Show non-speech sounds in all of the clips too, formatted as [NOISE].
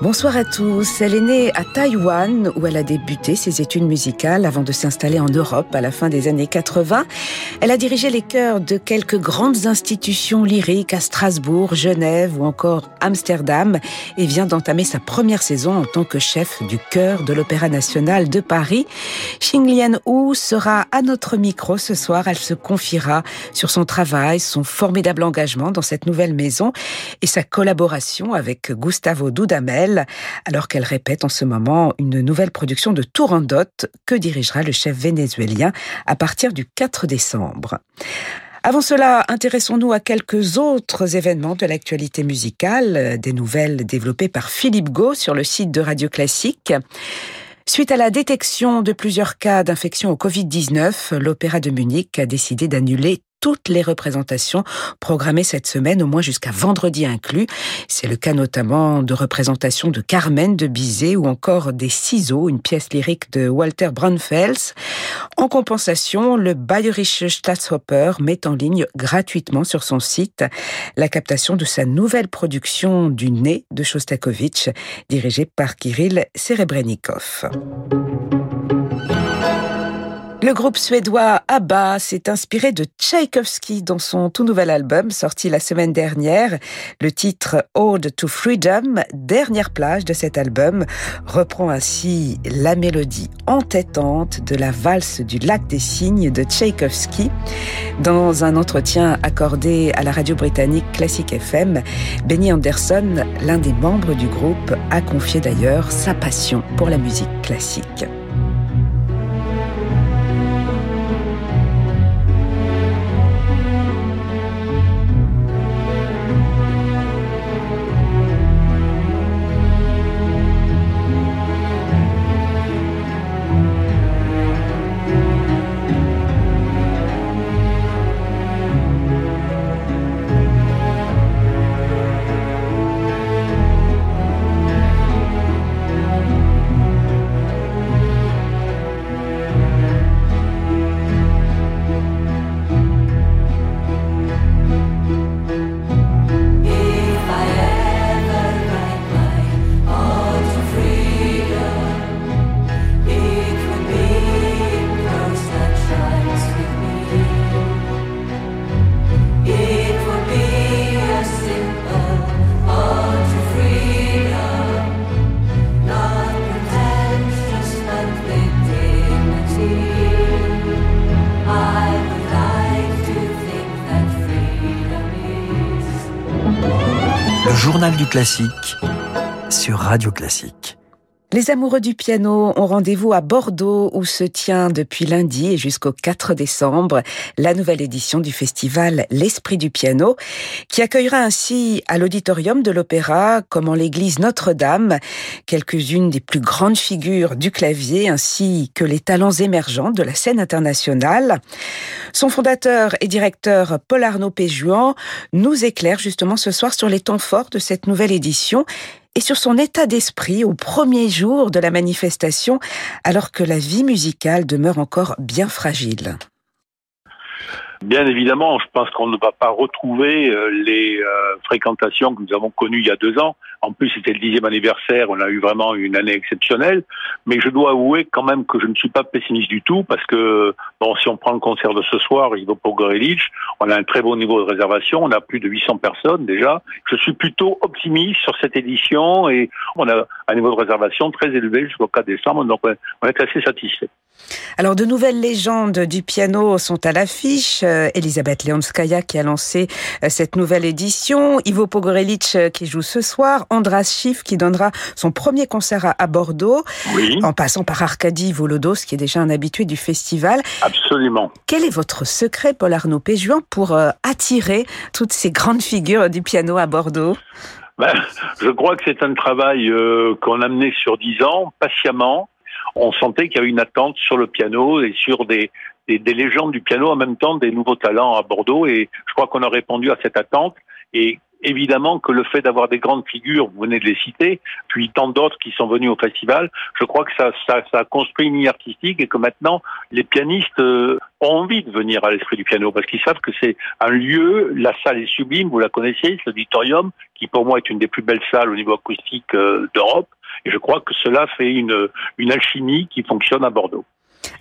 Bonsoir à tous. Elle est née à Taïwan où elle a débuté ses études musicales avant de s'installer en Europe à la fin des années 80. Elle a dirigé les chœurs de quelques grandes institutions lyriques à Strasbourg, Genève ou encore Amsterdam et vient d'entamer sa première saison en tant que chef du chœur de l'Opéra national de Paris. Xinglian Wu sera à notre micro ce soir. Elle se confiera sur son travail, son formidable engagement dans cette nouvelle maison et sa collaboration avec Gustavo Dudamel alors qu'elle répète en ce moment une nouvelle production de Tourandot que dirigera le chef vénézuélien à partir du 4 décembre. Avant cela, intéressons-nous à quelques autres événements de l'actualité musicale, des nouvelles développées par Philippe Gau sur le site de Radio Classique. Suite à la détection de plusieurs cas d'infection au Covid-19, l'Opéra de Munich a décidé d'annuler toutes les représentations programmées cette semaine, au moins jusqu'à vendredi inclus. C'est le cas notamment de représentations de Carmen de Bizet ou encore des Ciseaux, une pièce lyrique de Walter Braunfels. En compensation, le Bayerische Staatsoper met en ligne gratuitement sur son site la captation de sa nouvelle production du Nez de Shostakovich, dirigée par Kirill Serebrennikov. Le groupe suédois ABBA s'est inspiré de Tchaïkovski dans son tout nouvel album sorti la semaine dernière. Le titre Ode to Freedom, dernière plage de cet album, reprend ainsi la mélodie entêtante de la valse du lac des cygnes de Tchaïkovski. Dans un entretien accordé à la radio britannique Classic FM, Benny Anderson, l'un des membres du groupe, a confié d'ailleurs sa passion pour la musique classique. Journal du classique sur Radio Classique. Les amoureux du piano ont rendez-vous à Bordeaux où se tient depuis lundi et jusqu'au 4 décembre la nouvelle édition du festival L'Esprit du piano qui accueillera ainsi à l'auditorium de l'opéra comme en l'église Notre-Dame quelques-unes des plus grandes figures du clavier ainsi que les talents émergents de la scène internationale. Son fondateur et directeur Paul Arnaud Péjuan nous éclaire justement ce soir sur les temps forts de cette nouvelle édition et sur son état d'esprit au premier jour de la manifestation, alors que la vie musicale demeure encore bien fragile. Bien évidemment, je pense qu'on ne va pas retrouver euh, les euh, fréquentations que nous avons connues il y a deux ans. En plus, c'était le dixième anniversaire, on a eu vraiment une année exceptionnelle. Mais je dois avouer quand même que je ne suis pas pessimiste du tout, parce que bon, si on prend le concert de ce soir, Ivo Pogorelic, on a un très bon niveau de réservation, on a plus de 800 personnes déjà. Je suis plutôt optimiste sur cette édition et on a un niveau de réservation très élevé jusqu'au 4 décembre, donc on est assez satisfait. Alors, de nouvelles légendes du piano sont à l'affiche. Euh, Elisabeth Leonskaya qui a lancé euh, cette nouvelle édition, Ivo Pogorelic euh, qui joue ce soir, Andras Schiff qui donnera son premier concert à, Bordeaux, en passant par Arkady Volodos qui est déjà un habitué du festival. Absolument. Quel est votre secret, Paul Arnaud Péjuan, pour attirer toutes ces grandes figures du piano à Bordeaux? Ben, Je crois que c'est un travail qu'on a mené sur dix ans, patiemment, on sentait qu'il y avait une attente sur le piano et sur des, des, légendes du piano en même temps, des nouveaux talents à Bordeaux. Et je crois qu'on a répondu à cette attente. Et évidemment que le fait d'avoir des grandes figures, vous venez de les citer, puis tant d'autres qui sont venus au festival, je crois que ça, a construit une ligne artistique et que maintenant les pianistes euh, ont envie de venir à l'esprit du piano parce qu'ils savent que c'est un lieu, la salle est sublime, vous la connaissez, l'auditorium, qui pour moi est une des plus belles salles au niveau acoustique euh, d'Europe. Et je crois que cela fait une, une alchimie qui fonctionne à Bordeaux.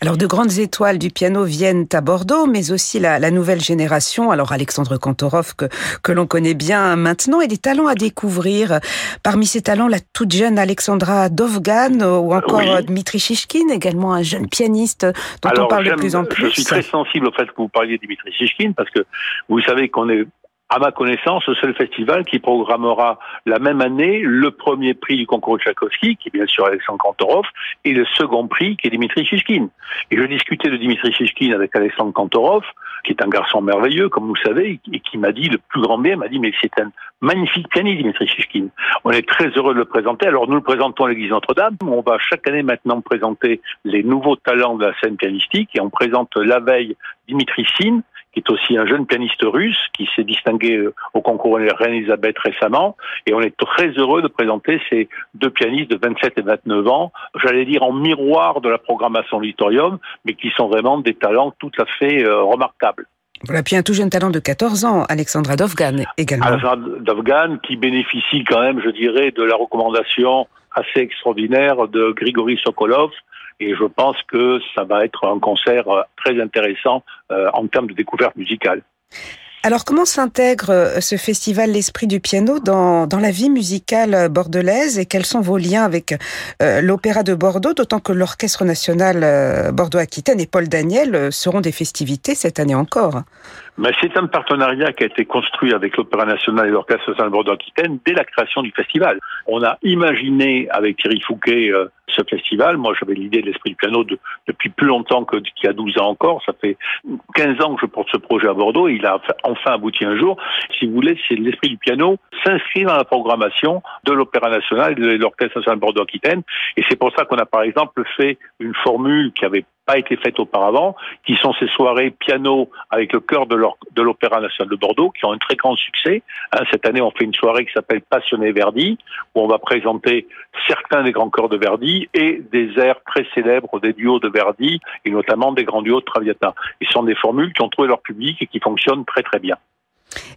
Alors, de grandes étoiles du piano viennent à Bordeaux, mais aussi la, la nouvelle génération. Alors, Alexandre Kantorov, que, que l'on connaît bien maintenant, et des talents à découvrir. Parmi ces talents, la toute jeune Alexandra Dovgan, ou encore Oui. Dmitri Shishkin, également un jeune pianiste dont on parle de plus en plus. Je suis très sensible au fait que vous parliez de Dimitri Shishkin parce que vous savez qu'on est, à ma connaissance, le seul festival qui programmera la même année le premier prix du concours de Tchaïkovski, qui est bien sûr Alexandre Kantorov, et le second prix qui est Dimitri Shishkin. Et je discutais de Dimitri Shishkin avec Alexandre Kantorov, qui est un garçon merveilleux, comme vous le savez, et qui m'a dit le plus grand bien, m'a dit mais c'est un magnifique pianiste, Dimitri Shishkin. On est très heureux de le présenter. Alors nous le présentons à l'église Notre-Dame. On va chaque année maintenant présenter les nouveaux talents de la scène pianistique et on présente la veille Dimitri Sin, qui est aussi un jeune pianiste russe qui s'est distingué euh, au concours Reine Elisabeth récemment. Et on est très heureux de présenter ces deux pianistes de 27 et 29 ans, j'allais dire en miroir de la programmation auditorium, mais qui sont vraiment des talents tout à fait euh, remarquables. Voilà, puis un tout jeune talent de 14 ans, Alexandra Dovgan également. Alexandre Dovgan, qui bénéficie quand même, je dirais, de la recommandation assez extraordinaire de Grigory Sokolov. Et je pense que ça va être un concert euh, très intéressant euh, en termes de découverte musicale. Alors, comment s'intègre euh, ce festival L'Esprit du piano dans, dans la vie musicale bordelaise? Et quels sont vos liens avec l'Opéra de Bordeaux, d'autant que l'Orchestre national Bordeaux-Aquitaine et Paul Daniel seront des festivités cette année encore Mais c'est un partenariat qui a été construit avec l'Opéra national et l'Orchestre national Bordeaux-Aquitaine dès la création du festival. On a imaginé avec Thierry Fouquet euh, ce festival. Moi, j'avais l'idée de l'esprit du piano de- depuis plus longtemps que qu'il y a 12 ans encore. Ça fait 15 ans que je porte ce projet à Bordeaux. Et il a enfin abouti un jour. Si vous voulez, c'est l'esprit du piano s'inscrit dans la programmation de l'Opéra national et de l'Orchestre national Bordeaux-Aquitaine. Et c'est pour ça qu'on a par exemple fait une formule qui avait pas été faite auparavant, qui sont ces soirées piano avec le chœur de l'Opéra national de Bordeaux, qui ont un très grand succès. Hein, cette année, on fait une soirée qui s'appelle Passionné Verdi, où on va présenter certains des grands chœurs de Verdi et des airs très célèbres des duos de Verdi, et notamment des grands duos de Traviata. Ce sont des formules qui ont trouvé leur public et qui fonctionnent très très bien.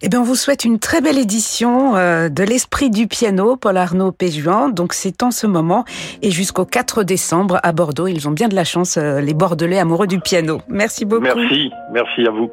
Eh bien, on vous souhaite une très belle édition euh, de l'Esprit du piano, Paul Arnaud Péjuan. Donc, c'est en ce moment et jusqu'au 4 décembre à Bordeaux. Ils ont bien de la chance, euh, les Bordelais amoureux du piano. Merci beaucoup. Merci, merci à vous.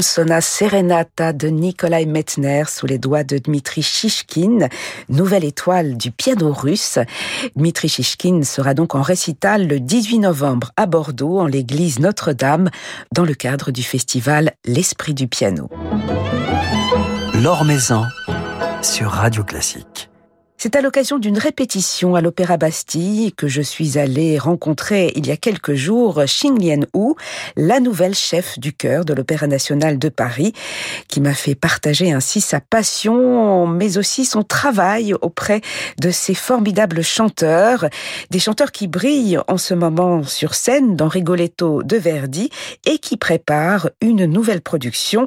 Consona serenata de Nikolai Metzner sous les doigts de Dmitri Shishkin, nouvelle étoile du piano russe. Dmitri Shishkin sera donc en récital le 18 novembre à Bordeaux, en l'église Notre-Dame, dans le cadre du festival L'Esprit du piano. L'Or sur Radio Classique. C'est à l'occasion d'une répétition à l'Opéra Bastille que je suis allée rencontrer il y a quelques jours Xing Lian Hu, la nouvelle chef du chœur de l'Opéra national de Paris, qui m'a fait partager ainsi sa passion, mais aussi son travail auprès de ces formidables chanteurs, des chanteurs qui brillent en ce moment sur scène dans Rigoletto de Verdi et qui préparent une nouvelle production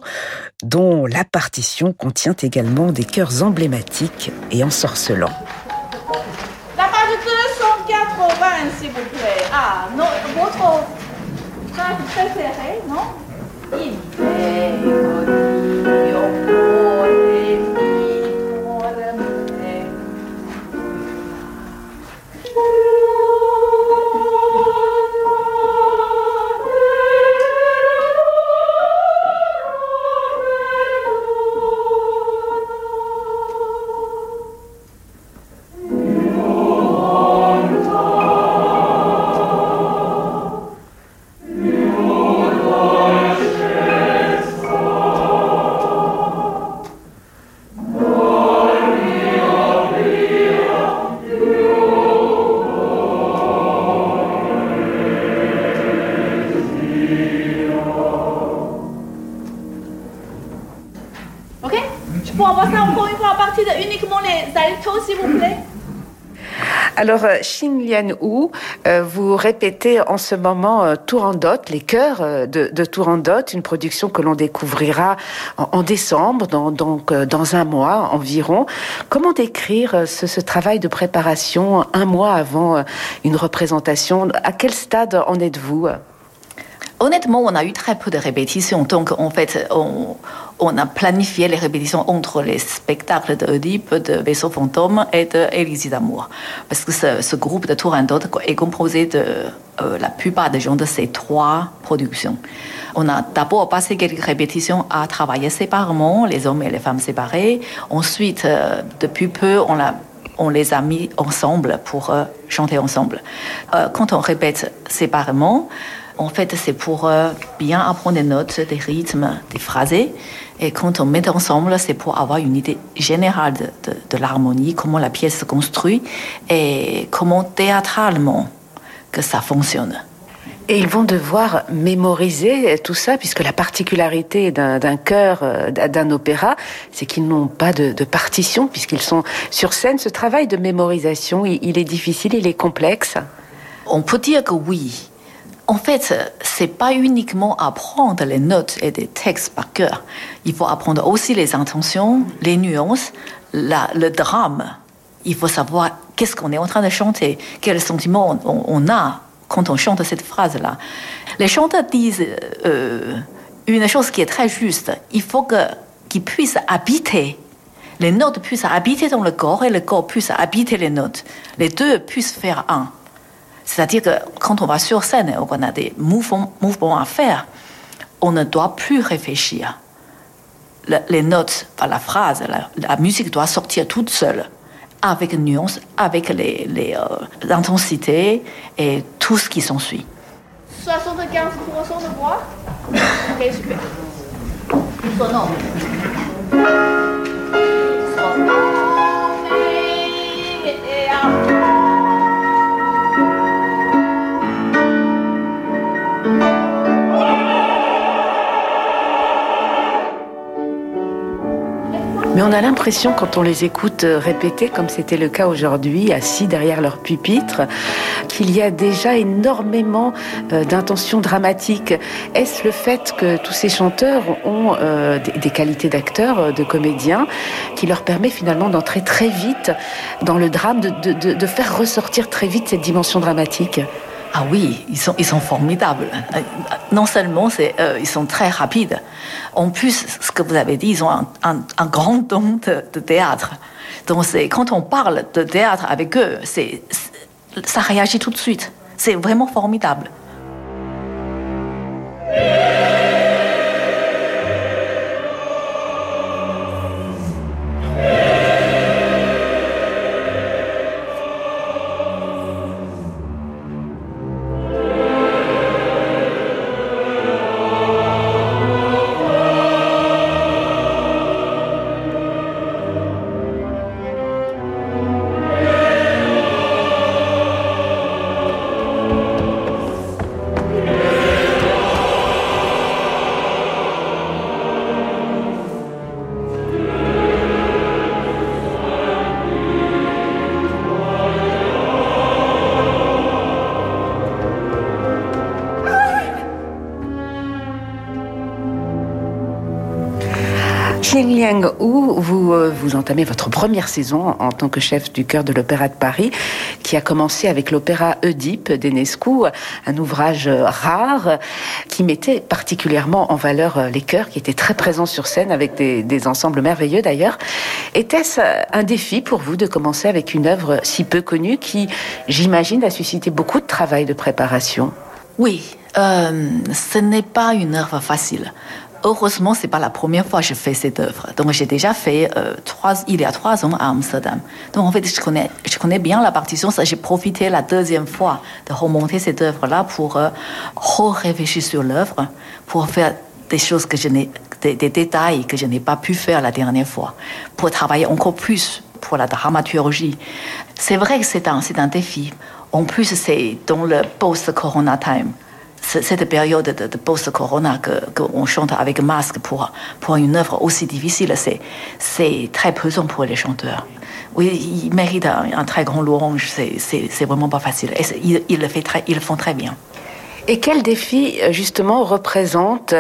dont la partition contient également des chœurs emblématiques et ensorcelants. La page 280, s'il vous plaît. Ah, votre page préférée, non? Il Alors, euh, Xin Lian Hu, euh, vous répétez en ce moment euh, Tourandot, les chœurs de, de une production que l'on découvrira en, décembre, dans, donc dans un mois environ. Comment décrire ce, travail de préparation un mois avant une représentation? À quel stade en êtes-vous? Honnêtement, on a eu très peu de répétitions. Donc, en fait, on, a planifié les répétitions entre les spectacles d'Oedipe, de Vaisseau fantôme et de d'amour. Parce que ce, groupe de Tourandot est composé de euh, la plupart des gens de ces trois productions. On a d'abord passé quelques répétitions à travailler séparément, les hommes et les femmes séparés. Ensuite, euh, depuis peu, on on les a mis ensemble pour euh, chanter ensemble. quand on répète séparément, en fait, c'est pour bien apprendre des notes, des rythmes, des phrases. Et quand on met ensemble, c'est pour avoir une idée générale de, l'harmonie, comment la pièce se construit et comment théâtralement que ça fonctionne. Et ils vont devoir mémoriser tout ça, puisque la particularité d'un chœur, euh, d'un opéra, c'est qu'ils n'ont pas de, partition, puisqu'ils sont sur scène. Ce travail de mémorisation, il est difficile, il est complexe. On peut dire que oui. En fait, c'est pas uniquement apprendre les notes et des textes par cœur. Il faut apprendre aussi les intentions, les nuances, le drame. Il faut savoir qu'est-ce qu'on est en train de chanter, quel sentiment on, a quand on chante cette phrase-là. Les chanteurs disent euh, une chose qui est très juste. Il faut qu'ils puissent habiter les notes puissent habiter dans le corps et le corps puisse habiter les notes. Les deux puissent faire un. C'est-à-dire que quand on va sur scène et qu'on a des mouvements, à faire, on ne doit plus réfléchir. les notes, la phrase, la, musique doit sortir toute seule, avec nuance, avec les, les euh, et tout ce qui s'ensuit. 75% de voix Ok, super. Sonore. On a l'impression, quand on les écoute euh, répéter, comme c'était le cas aujourd'hui, assis derrière leur pupitre, qu'il y a déjà énormément euh, d'intentions dramatiques. Est-ce le fait que tous ces chanteurs ont euh, des qualités d'acteurs, de comédiens, qui leur permet finalement d'entrer très vite dans le drame, de faire ressortir très vite cette dimension dramatique? Ah oui, ils sont, ils sont formidables. Non seulement c'est, euh, ils sont très rapides, en plus, ce que vous avez dit, ils ont un, un, grand don de, théâtre. Donc c'est, quand on parle de théâtre avec eux, c'est, ça réagit tout de suite. C'est vraiment formidable. Euh, votre première saison en tant que chef du chœur de l'Opéra de Paris, qui a commencé avec l'opéra Oedipe d'Enescu, un ouvrage rare qui mettait particulièrement en valeur euh, les chœurs qui étaient très présents sur scène avec des, ensembles merveilleux d'ailleurs. Était-ce un défi pour vous de commencer avec une œuvre si peu connue qui, j'imagine, a suscité beaucoup de travail de préparation? Oui, euh, ce n'est pas une œuvre facile. Heureusement, c'est pas la première fois que je fais cette œuvre. Donc, j'ai déjà fait euh, trois, il y a trois ans à Amsterdam. Donc, en fait, je connais, je connais bien la partition. J'ai profité la deuxième fois de remonter cette œuvre-là pour euh, réfléchir sur l'œuvre, pour faire des choses que je n'ai, des détails que je n'ai pas pu faire la dernière fois, pour travailler encore plus pour la dramaturgie. C'est vrai que c'est un, c'est un défi. En plus, c'est dans le post-corona time cette période de, post-corona qu'on chante avec masque pour, pour une œuvre aussi difficile, c'est, très pesant pour les chanteurs. Oui, ils méritent un, très grand louange, c'est, vraiment pas facile. Et le fait ils le font très bien. Et quel défi, euh, justement, représente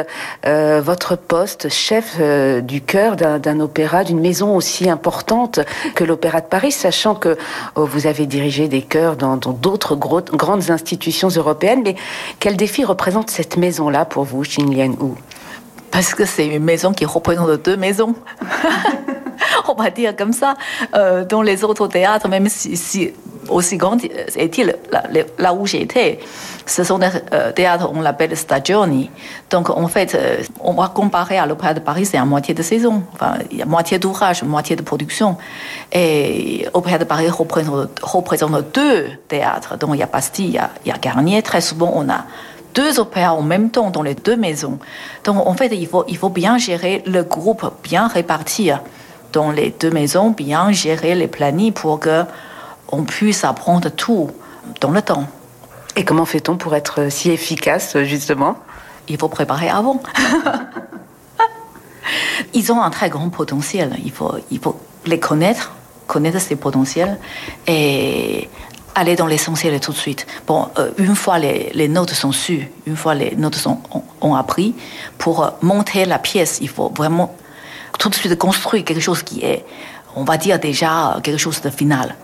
euh, votre poste chef euh, du chœur d'un opéra, d'une maison aussi importante que l'Opéra de Paris, sachant que oh, vous avez dirigé des chœurs dans d'autres grandes institutions européennes, mais quel défi représente cette maison-là pour vous, Xin Lian Wu Parce que c'est une maison qui représente deux maisons. [LAUGHS] on va dire comme ça, dans les autres théâtres, même si, aussi grand est-il là, là, où j'étais, ce sont des euh, théâtres, on l'appelle stagioni. Donc, en fait, euh, on va comparer à l'Opéra de Paris, c'est à moitié de saison. Enfin, il y a moitié d'ouvrage, moitié de production. Et l'Opéra de Paris représente, représente, deux théâtres. Donc, il y a Bastille, il y a, Garnier. Très souvent, on a deux opéras en même temps dans les deux maisons. Donc, en fait, il faut, il faut bien gérer le groupe, bien répartir dans les deux maisons, bien gérer les plannings pour que on puisse apprendre tout dans le temps. Et comment fait-on pour être si efficace, justement? Il faut préparer avant. [LAUGHS] Ils ont un très grand potentiel. Il faut, il faut les connaître, connaître ces potentiels et aller dans l'essentiel tout de suite. Bon, euh, une fois les, les, notes sont sues, une fois les notes sont ont, appris, pour monter la pièce, il faut vraiment tout de suite construire quelque chose qui est, on va dire déjà quelque chose de final.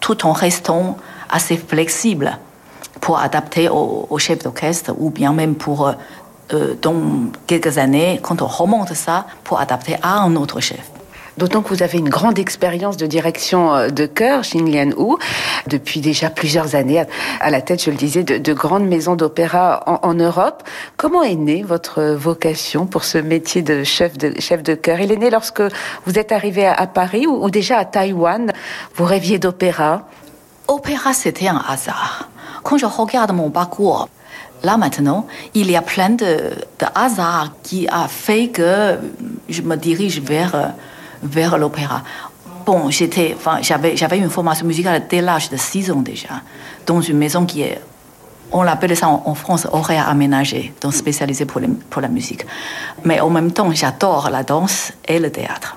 Tout en restant assez flexible pour adapter au, chef d'orchestre ou bien même pour, euh, euh, dans quelques années, quand on remonte ça, pour adapter à un autre chef. D'autant que vous avez une grande expérience de direction euh, de chœur, Xin Lian Wu, depuis déjà plusieurs années à la tête, je le disais, de, grandes maisons d'opéra en, Europe. Comment est née votre vocation pour ce métier de chef de, chef de chœur Il est né lorsque vous êtes arrivé à, Paris ou, déjà à Taïwan Vous rêviez d'opéra? Opéra, c'était un hasard. Quand je regarde mon parcours, là maintenant, il y a plein de, hasards qui a fait que je me dirige vers, vers l'opéra. Bon, j'étais, enfin, j'avais, j'avais une formation musicale dès l'âge de 6 ans déjà, dans une maison qui est, on l'appelle ça en, France, horaire aménagé, donc spécialisée pour, pour la musique. Mais en même temps, j'adore la danse et le théâtre.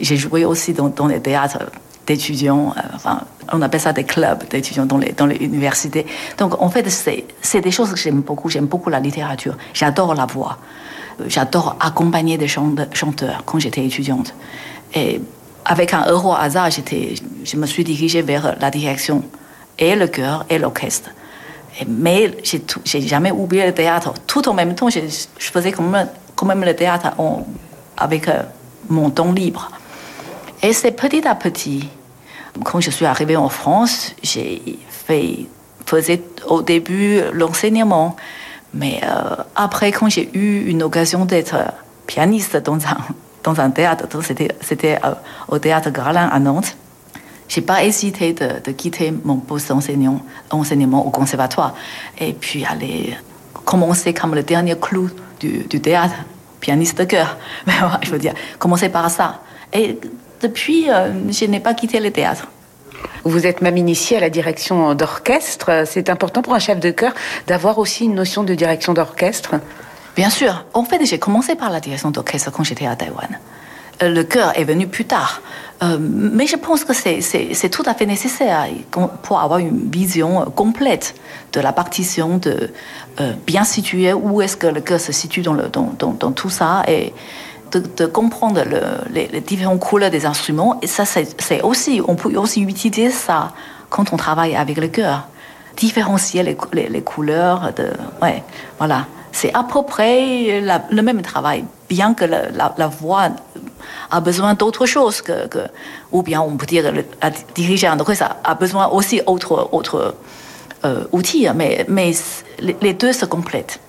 J'ai joué aussi dans, dans les théâtres d'étudiants, euh, enfin, on appelle ça des clubs d'étudiants dans les, dans les universités. Donc, en fait, c'est des choses que j'aime beaucoup. J'aime beaucoup la littérature. J'adore la voix. J'adore accompagner des chanteurs quand j'étais étudiante. Et avec un heureux hasard, je me suis dirigée vers la direction et le chœur et l'orchestre. Mais j'ai jamais oublié le théâtre. Tout en même temps, je, faisais quand même, le théâtre avec euh, mon temps libre. Et c'est petit à petit. Quand je suis arrivée en France, j'ai fait, au début l'enseignement. Mais euh, après, quand j'ai eu une occasion d'être pianiste dans un, [LAUGHS] dans un théâtre, c'était, euh, au théâtre Gralin à Nantes, j'ai pas hésité de, de, quitter mon poste d'enseignant enseignement au conservatoire et puis aller commencer comme le dernier clou du, du théâtre, pianiste de chœur. [LAUGHS] Mais je veux dire, commencer par ça. Et depuis, euh, je n'ai pas quitté le théâtre. Vous êtes même initié à la direction d'orchestre. C'est important pour un chef de chœur d'avoir aussi une notion de direction d'orchestre Bien sûr. En fait, j'ai commencé par la direction d'orchestre quand j'étais à Taïwan. Euh, le chœur est venu plus tard. Euh, mais je pense que c'est tout à fait nécessaire pour avoir une vision complète de la partition, de bien situer où est-ce que le chœur se situe dans, dans tout ça. Et, de, comprendre les, différentes couleurs des instruments. Et ça, c'est aussi, on peut aussi utiliser ça quand on travaille avec le cœur. Différencier les, les, couleurs. De, ouais, voilà. C'est à peu près le même travail, bien que la, voix a besoin d'autre chose que, ou bien on peut dire la dirigeant ça a besoin aussi d'autres autre, euh, outils, mais, mais les deux se complètent.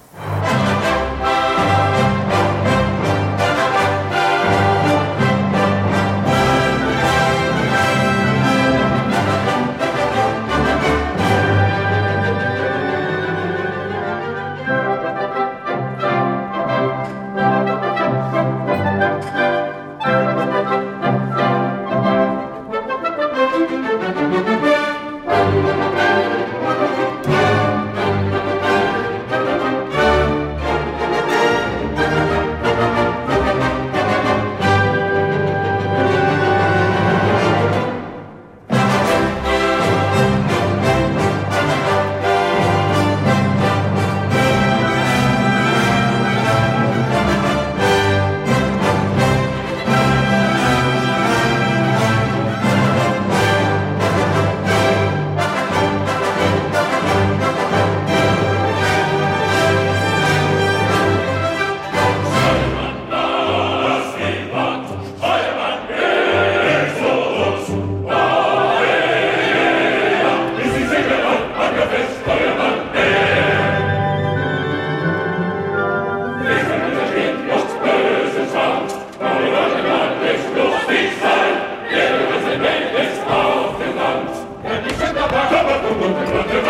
tu, tu, tu, tu,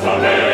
tu,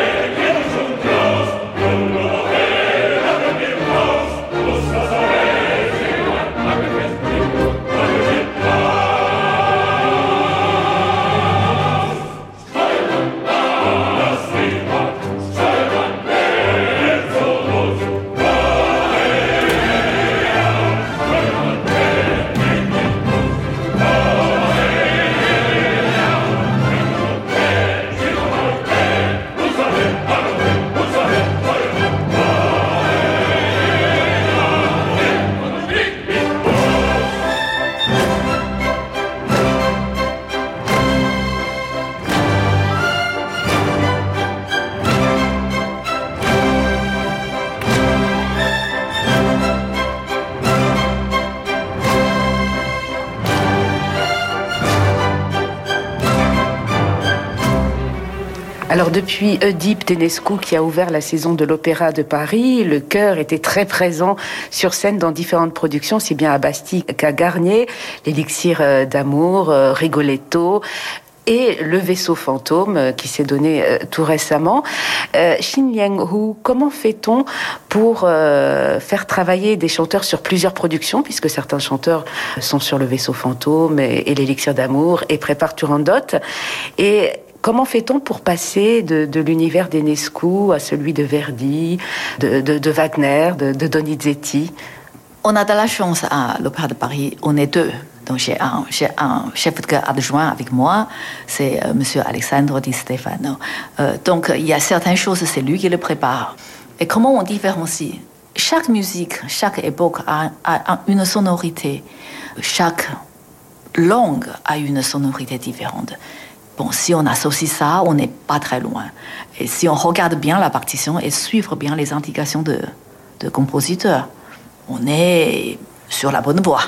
Alors depuis Oedipe Tenescu qui a ouvert la saison de l'Opéra de Paris, le chœur était très présent sur scène dans différentes productions, si bien à Bastille qu'à Garnier, l'élixir euh, d'amour, euh, Rigoletto, et le vaisseau fantôme euh, qui s'est donné tout récemment. Xin Liang Hu, comment fait-on pour faire travailler des chanteurs sur plusieurs productions, puisque certains chanteurs sont sur le vaisseau fantôme et, l'élixir d'amour et préparent Turandot? Et Comment fait-on pour passer de, l'univers d'Enescu à celui de Verdi, de, Wagner, de, Donizetti? On a de la chance à l'Opéra de Paris, on est deux. Donc j'ai un, chef de adjoint avec moi, c'est M. Euh, Monsieur Alexandre Di Stefano. Euh, donc il y a certaines choses, c'est lui qui le prépare. Et comment on différencie? Chaque musique, chaque époque a une sonorité. Chaque langue a une sonorité différente. Bon, si on associe ça, on n'est pas très loin. Et si on regarde bien la partition et suivre bien les indications de, de compositeur, on est sur la bonne voie.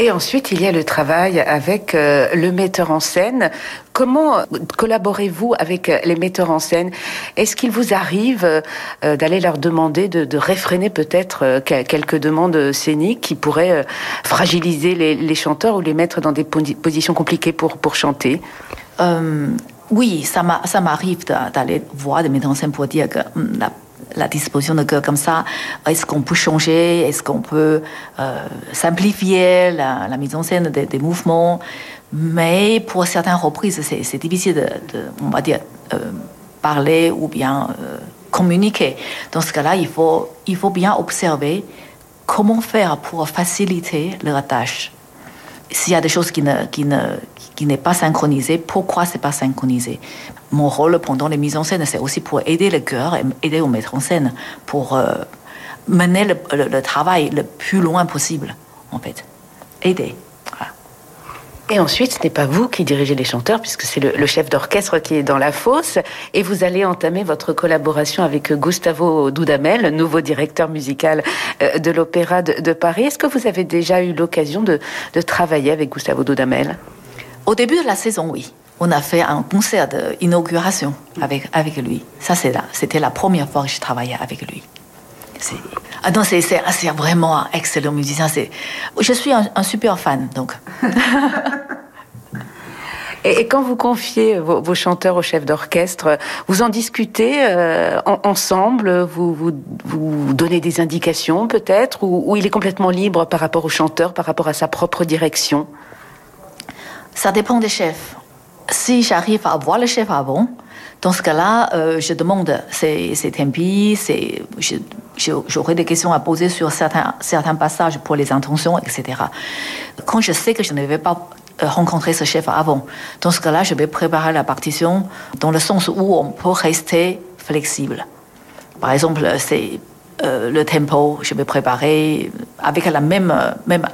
Et ensuite, il y a le travail avec euh, le metteur en scène. Comment collaborez-vous avec euh, les metteurs en scène? Est-ce qu'il vous arrive euh, d'aller leur demander de, réfréner peut-être quelques demandes scéniques qui pourraient fragiliser les, chanteurs ou les mettre dans des positions compliquées pour, chanter? Oui, ça m'arrive d'aller voir des metteurs en scène pour dire que hum, la disposition de cœur comme ça, est-ce qu'on peut changer, est-ce qu'on peut euh, simplifier la, mise en scène des, mouvements? Mais pour certaines reprises, c'est difficile de, on va dire, euh, parler ou bien euh, communiquer. Dans ce cas-là, il faut, il faut bien observer comment faire pour faciliter leur tâche. S'il y a des choses qui ne, qui ne, qui n'est pas synchronisé. Pourquoi c'est pas synchronisé? Mon rôle pendant les mises en scène, c'est aussi pour aider le chœur et aider au mettre en scène, pour euh, mener le, travail le plus loin possible, en fait. Aider. Et ensuite, ce n'est pas vous qui dirigez les chanteurs, puisque c'est le, chef d'orchestre qui est dans la fosse, et vous allez entamer votre collaboration avec Gustavo Dudamel, nouveau directeur musical euh, de l'Opéra de, Paris. Est-ce que vous avez déjà eu l'occasion de, travailler avec Gustavo Dudamel? Au début de la saison, oui. On a fait un concert d'inauguration avec, avec lui. Ça, c'était la première fois que je travaillais avec lui. Ah non, c'est vraiment un excellent musicien. Je suis un, super fan, donc. [LAUGHS] Et, quand vous confiez vos, chanteurs au chef d'orchestre, vous en discutez euh, ensemble, vous, vous, donnez des indications peut-être, ou, il est complètement libre par rapport au chanteur, par rapport à sa propre direction? Ça dépend des chefs. Si j'arrive à voir le chef avant, dans ce cas-là, euh, je demande ces, ces tempis, j'aurai des questions à poser sur certains, passages pour les intentions, etc. Quand je sais que je ne vais pas euh, rencontrer ce chef avant, dans ce cas-là, je vais préparer la partition dans le sens où on peut rester flexible. Par exemple, c'est euh, le tempo, je vais préparer avec la même,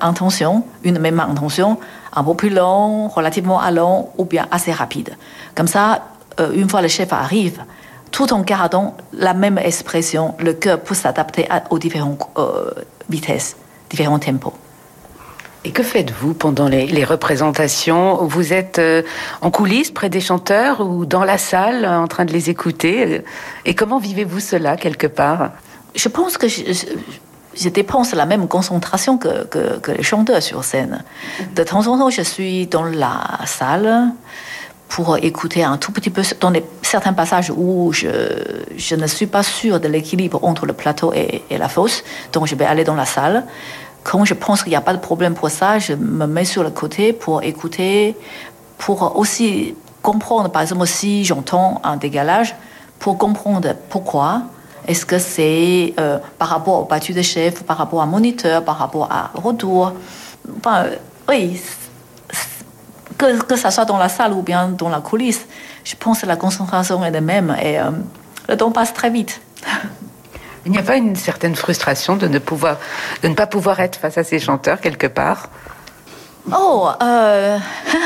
intention, une même intention, un peu plus long, relativement long ou bien assez rapide. Comme ça, une fois le chef arrive, tout en gardant la même expression, le cœur peut s'adapter aux différentes euh, vitesses, différents tempos. Et que faites-vous pendant les, représentations? Vous êtes euh, en coulisses près des chanteurs ou dans la salle en train de les écouter? Et comment vivez-vous cela quelque part? Je pense que je, dépense la même concentration que, que, que, les chanteurs sur scène. De temps en temps, je suis dans la salle pour écouter un tout petit peu dans certains passages où je, je ne suis pas sûre de l'équilibre entre le plateau et, la fosse. Donc je vais aller dans la salle. Quand je pense qu'il n'y a pas de problème pour ça, je me mets sur le côté pour écouter, pour aussi comprendre, par exemple, si j'entends un dégalage, pour comprendre pourquoi. Est-ce que c'est euh, par rapport au battu de chef, par rapport à moniteur, par rapport à retour enfin, Oui, que, que ça soit dans la salle ou bien dans la coulisse, je pense que la concentration est la même et euh, le temps passe très vite. [LAUGHS] Il n'y a pas une certaine frustration de ne, pouvoir, de ne pas pouvoir être face à ces chanteurs quelque part? Oh, euh,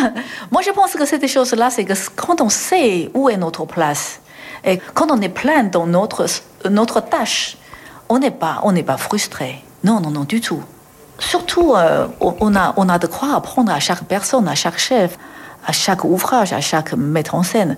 [LAUGHS] moi je pense que cette chose-là, c'est que quand on sait où est notre place et quand on est plein dans notre, notre tâche, on n'est pas, on n'est pas frustré. Non, non, non, du tout surtout, euh, on, a, on a de quoi apprendre à chaque personne, à chaque chef, à chaque ouvrage, à chaque maître en scène.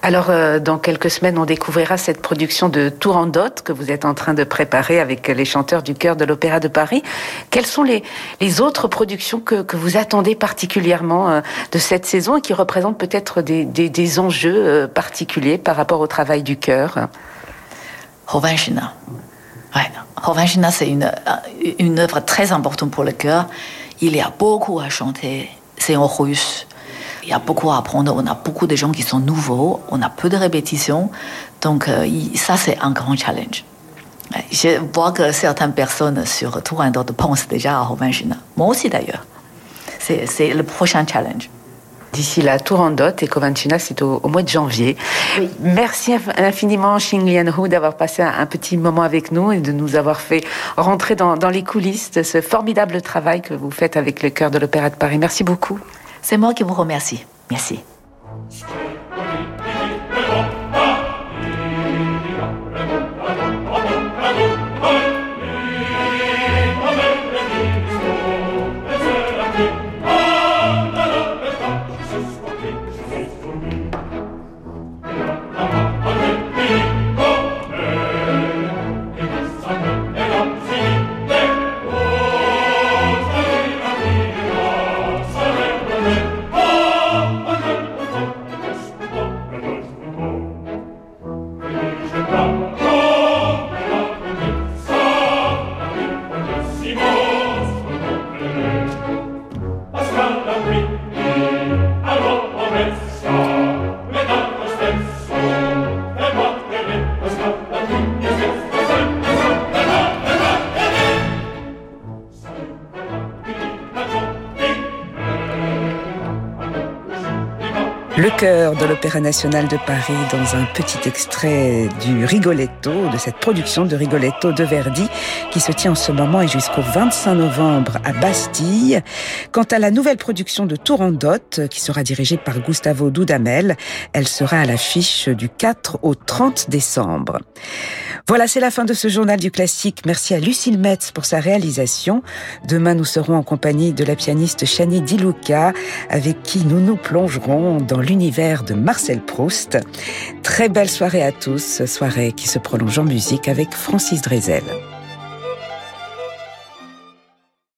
Alors, euh, dans quelques semaines, on découvrira cette production de Tourandot que vous êtes en train de préparer avec les chanteurs du chœur de l'Opéra de Paris. Quelles sont les, les autres productions que, que, vous attendez particulièrement euh, de cette saison et qui représentent peut-être des, des, des, enjeux particuliers par rapport au travail du chœur? Ouais. c'est une, euh, une œuvre très importante pour le cœur. Il y a beaucoup à chanter. C'est en russe. Il y a beaucoup à apprendre. On a beaucoup de gens qui sont nouveaux. On a peu de répétitions. Donc, euh, ça, c'est un grand challenge. Je vois que certaines personnes sur Tourandot pensent déjà à Hovhanchina. Moi aussi, d'ailleurs. C'est le prochain challenge. D'ici là, Tourandot et Covancina, c'est au, mois de janvier. Merci infiniment, Xing Lianhu, d'avoir passé un, petit moment avec nous et de nous avoir fait rentrer dans, dans les coulisses de ce formidable travail que vous faites avec le cœur de l'Opéra de Paris. Merci beaucoup. C'est moi qui vous remercie. Merci. Le chœur de l'Opéra national de Paris dans un petit extrait du Rigoletto, de cette production de Rigoletto de Verdi qui se tient en ce moment et jusqu'au 25 novembre à Bastille. Quant à la nouvelle production de Tourandot qui sera dirigée par Gustavo Dudamel, elle sera à l'affiche du 4 au 30 décembre. Voilà, c'est la fin de ce journal du classique. Merci à Lucille Metz pour sa réalisation. Demain, nous serons en compagnie de la pianiste Shani Diluca avec qui nous nous plongerons dans l'univers de Marcel Proust. Très belle soirée à tous, soirée qui se prolonge en musique avec Francis Drezel.